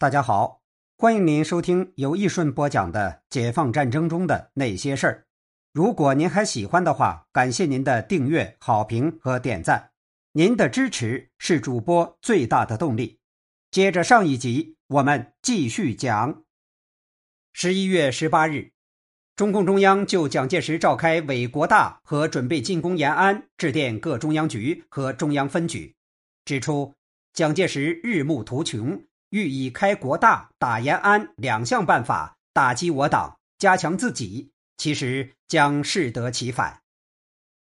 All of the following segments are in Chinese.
大家好，欢迎您收听由易顺播讲的《解放战争中的那些事儿》。如果您还喜欢的话，感谢您的订阅、好评和点赞，您的支持是主播最大的动力。接着上一集，我们继续讲。十一月十八日，中共中央就蒋介石召开伪国大和准备进攻延安致电各中央局和中央分局，指出蒋介石日暮途穷。欲以开国大、打延安两项办法打击我党，加强自己，其实将适得其反。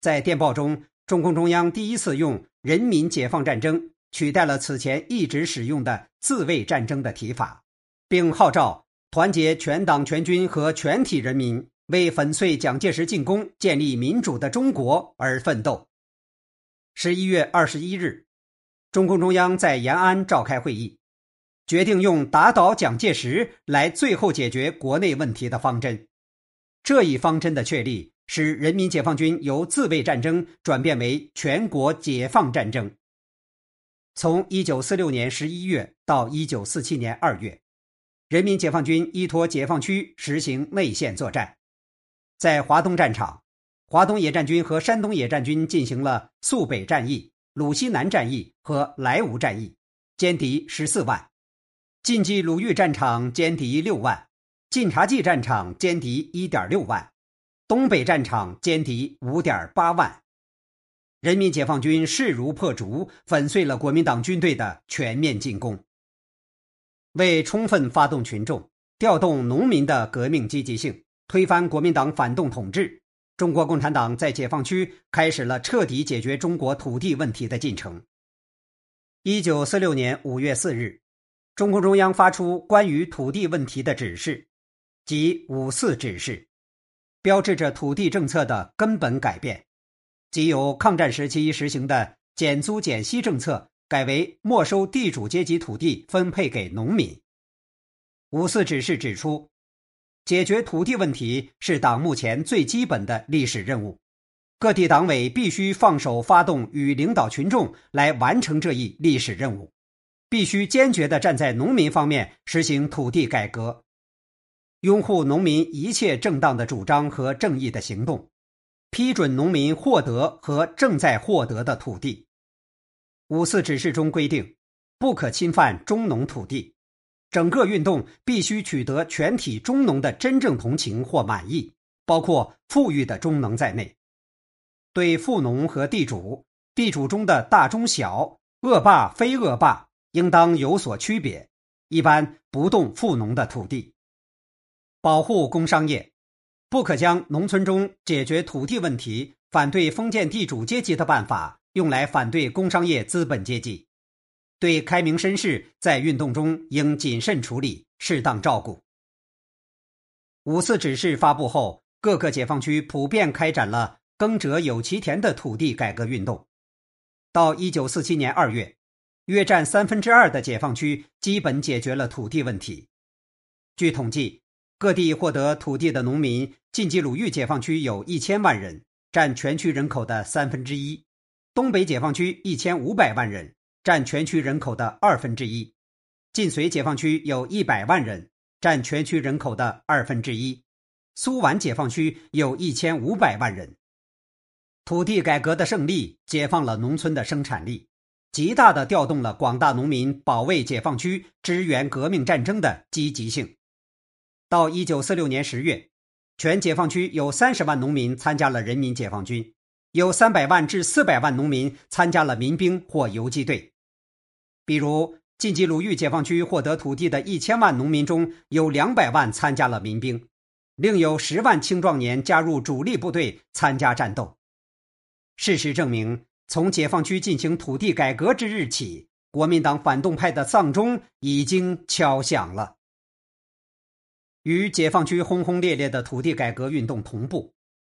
在电报中，中共中央第一次用“人民解放战争”取代了此前一直使用的“自卫战争”的提法，并号召团结全党全军和全体人民，为粉碎蒋介石进攻、建立民主的中国而奋斗。十一月二十一日，中共中央在延安召开会议。决定用打倒蒋介石来最后解决国内问题的方针，这一方针的确立，使人民解放军由自卫战争转变为全国解放战争。从一九四六年十一月到一九四七年二月，人民解放军依托解放区实行内线作战，在华东战场，华东野战军和山东野战军进行了肃北战役、鲁西南战役和莱芜战役，歼敌十四万。晋冀鲁豫战场歼敌六万，晋察冀战场歼敌一点六万，东北战场歼敌五点八万。人民解放军势如破竹，粉碎了国民党军队的全面进攻。为充分发动群众，调动农民的革命积极性，推翻国民党反动统治，中国共产党在解放区开始了彻底解决中国土地问题的进程。一九四六年五月四日。中共中央发出关于土地问题的指示，即五四指示，标志着土地政策的根本改变，即由抗战时期实行的减租减息政策改为没收地主阶级土地，分配给农民。五四指示指出，解决土地问题是党目前最基本的历史任务，各地党委必须放手发动与领导群众来完成这一历史任务。必须坚决地站在农民方面实行土地改革，拥护农民一切正当的主张和正义的行动，批准农民获得和正在获得的土地。五四指示中规定，不可侵犯中农土地，整个运动必须取得全体中农的真正同情或满意，包括富裕的中农在内。对富农和地主，地主中的大中小，恶霸非恶霸。应当有所区别，一般不动富农的土地，保护工商业，不可将农村中解决土地问题、反对封建地主阶级的办法用来反对工商业资本阶级。对开明绅士在运动中应谨慎处理，适当照顾。五四指示发布后，各个解放区普遍开展了耕者有其田的土地改革运动。到一九四七年二月。约占三分之二的解放区基本解决了土地问题。据统计，各地获得土地的农民，晋冀鲁豫解放区有一千万人，占全区人口的三分之一；东北解放区一千五百万人，占全区人口的二分之一；晋绥解放区有一百万人，占全区人口的二分之一；苏皖解放区有一千五百万人。土地改革的胜利，解放了农村的生产力。极大的调动了广大农民保卫解放区、支援革命战争的积极性。到一九四六年十月，全解放区有三十万农民参加了人民解放军，有三百万至四百万农民参加了民兵或游击队。比如，晋冀鲁豫解放区获得土地的一千万农民中有两百万参加了民兵，另有十万青壮年加入主力部队参加战斗。事实证明。从解放区进行土地改革之日起，国民党反动派的丧钟已经敲响了。与解放区轰轰烈烈的土地改革运动同步，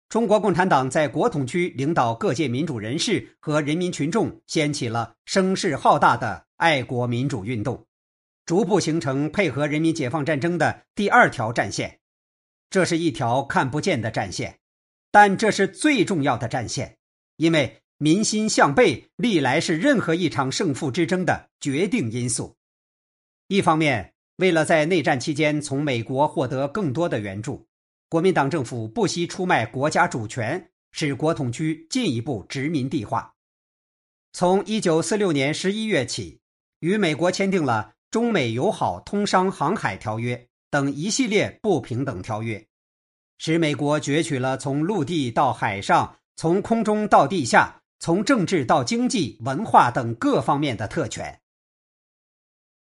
中国共产党在国统区领导各界民主人士和人民群众，掀起了声势浩大的爱国民主运动，逐步形成配合人民解放战争的第二条战线。这是一条看不见的战线，但这是最重要的战线，因为。民心向背，历来是任何一场胜负之争的决定因素。一方面，为了在内战期间从美国获得更多的援助，国民党政府不惜出卖国家主权，使国统区进一步殖民地化。从一九四六年十一月起，与美国签订了《中美友好通商航海条约》等一系列不平等条约，使美国攫取了从陆地到海上、从空中到地下、从政治到经济、文化等各方面的特权。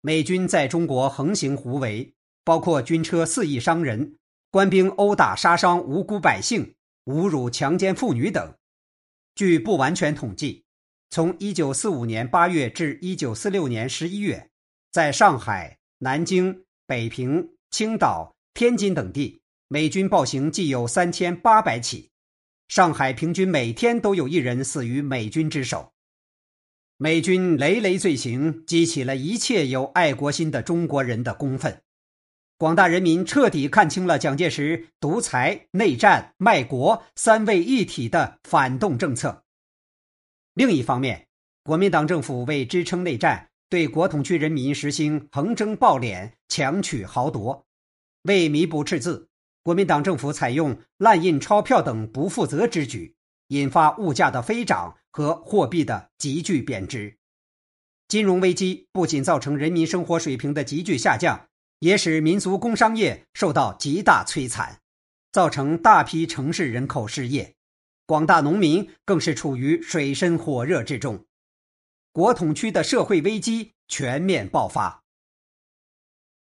美军在中国横行胡为，包括军车肆意伤人、官兵殴打杀伤无辜百姓、侮辱强奸妇女等。据不完全统计，从1945年8月至1946年11月，在上海、南京、北平、青岛、天津等地，美军暴行计有3800起。上海平均每天都有一人死于美军之手。美军累累罪行激起了一切有爱国心的中国人的公愤，广大人民彻底看清了蒋介石独裁、内战、卖国三位一体的反动政策。另一方面，国民党政府为支撑内战，对国统区人民实行横征暴敛、强取豪夺，为弥补赤字，国民党政府采用滥印钞票等不负责之举。引发物价的飞涨和货币的急剧贬值，金融危机不仅造成人民生活水平的急剧下降，也使民族工商业受到极大摧残，造成大批城市人口失业，广大农民更是处于水深火热之中，国统区的社会危机全面爆发。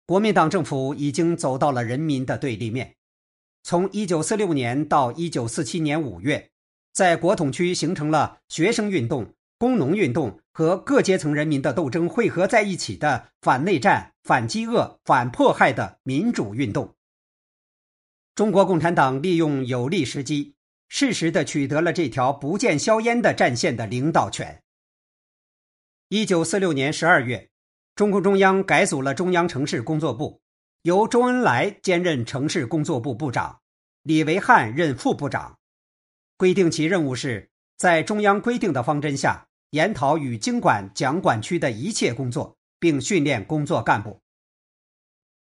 国民党政府已经走到了人民的对立面，从一九四六年到一九四七年五月。在国统区形成了学生运动、工农运动和各阶层人民的斗争汇合在一起的反内战、反饥饿、反迫害的民主运动。中国共产党利用有利时机，适时的取得了这条不见硝烟的战线的领导权。一九四六年十二月，中共中央改组了中央城市工作部，由周恩来兼任城市工作部部长，李维汉任副部长。规定其任务是在中央规定的方针下，研讨与经管讲管区的一切工作，并训练工作干部。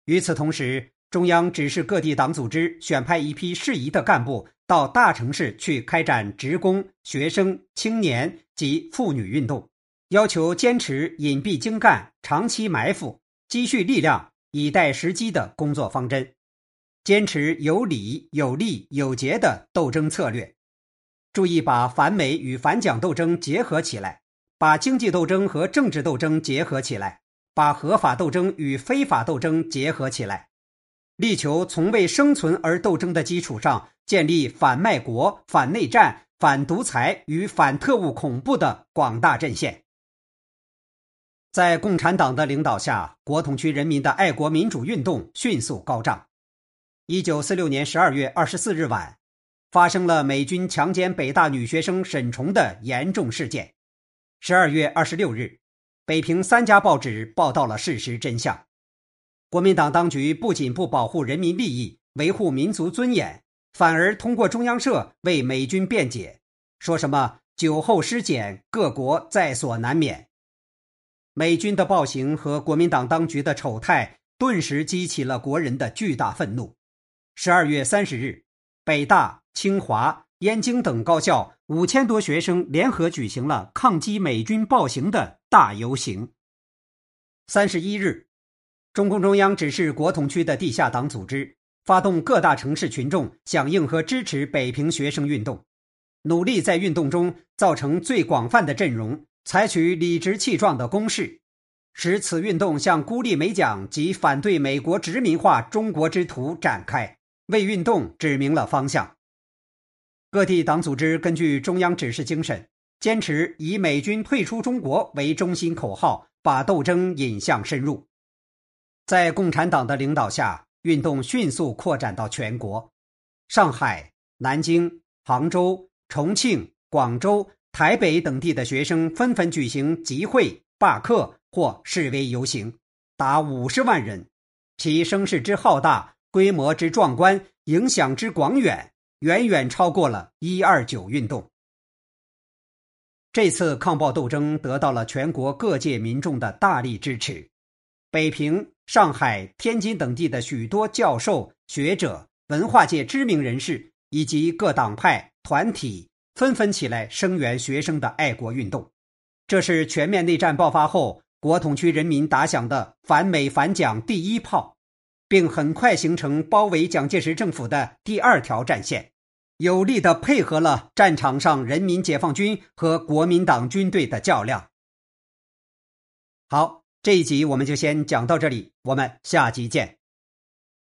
与此同时，中央指示各地党组织选派一批适宜的干部到大城市去开展职工、学生、青年及妇女运动，要求坚持隐蔽精干、长期埋伏、积蓄力量以待时机的工作方针，坚持有理、有利、有节的斗争策略。注意把反美与反蒋斗争结合起来，把经济斗争和政治斗争结合起来，把合法斗争与非法斗争结合起来，力求从为生存而斗争的基础上，建立反卖国、反内战、反独裁与反特务恐怖的广大阵线。在共产党的领导下，国统区人民的爱国民主运动迅速高涨。一九四六年十二月二十四日晚。发生了美军强奸北大女学生沈崇的严重事件。十二月二十六日，北平三家报纸报道了事实真相。国民党当局不仅不保护人民利益、维护民族尊严，反而通过中央社为美军辩解，说什么“酒后失检，各国在所难免”。美军的暴行和国民党当局的丑态，顿时激起了国人的巨大愤怒。十二月三十日，北大。清华、燕京等高校五千多学生联合举行了抗击美军暴行的大游行。三十一日，中共中央指示国统区的地下党组织发动各大城市群众响应和支持北平学生运动，努力在运动中造成最广泛的阵容，采取理直气壮的攻势，使此运动向孤立美蒋及反对美国殖民化中国之途展开，为运动指明了方向。各地党组织根据中央指示精神，坚持以美军退出中国为中心口号，把斗争引向深入。在共产党的领导下，运动迅速扩展到全国。上海、南京、杭州、重庆、广州、台北等地的学生纷纷举行集会、罢课或示威游行，达五十万人，其声势之浩大、规模之壮观、影响之广远。远远超过了一二九运动。这次抗暴斗争得到了全国各界民众的大力支持，北平、上海、天津等地的许多教授、学者、文化界知名人士以及各党派团体纷纷起来声援学生的爱国运动。这是全面内战爆发后国统区人民打响的反美反蒋第一炮，并很快形成包围蒋介石政府的第二条战线，有力的配合了战场上人民解放军和国民党军队的较量。好。这一集我们就先讲到这里，我们下集见。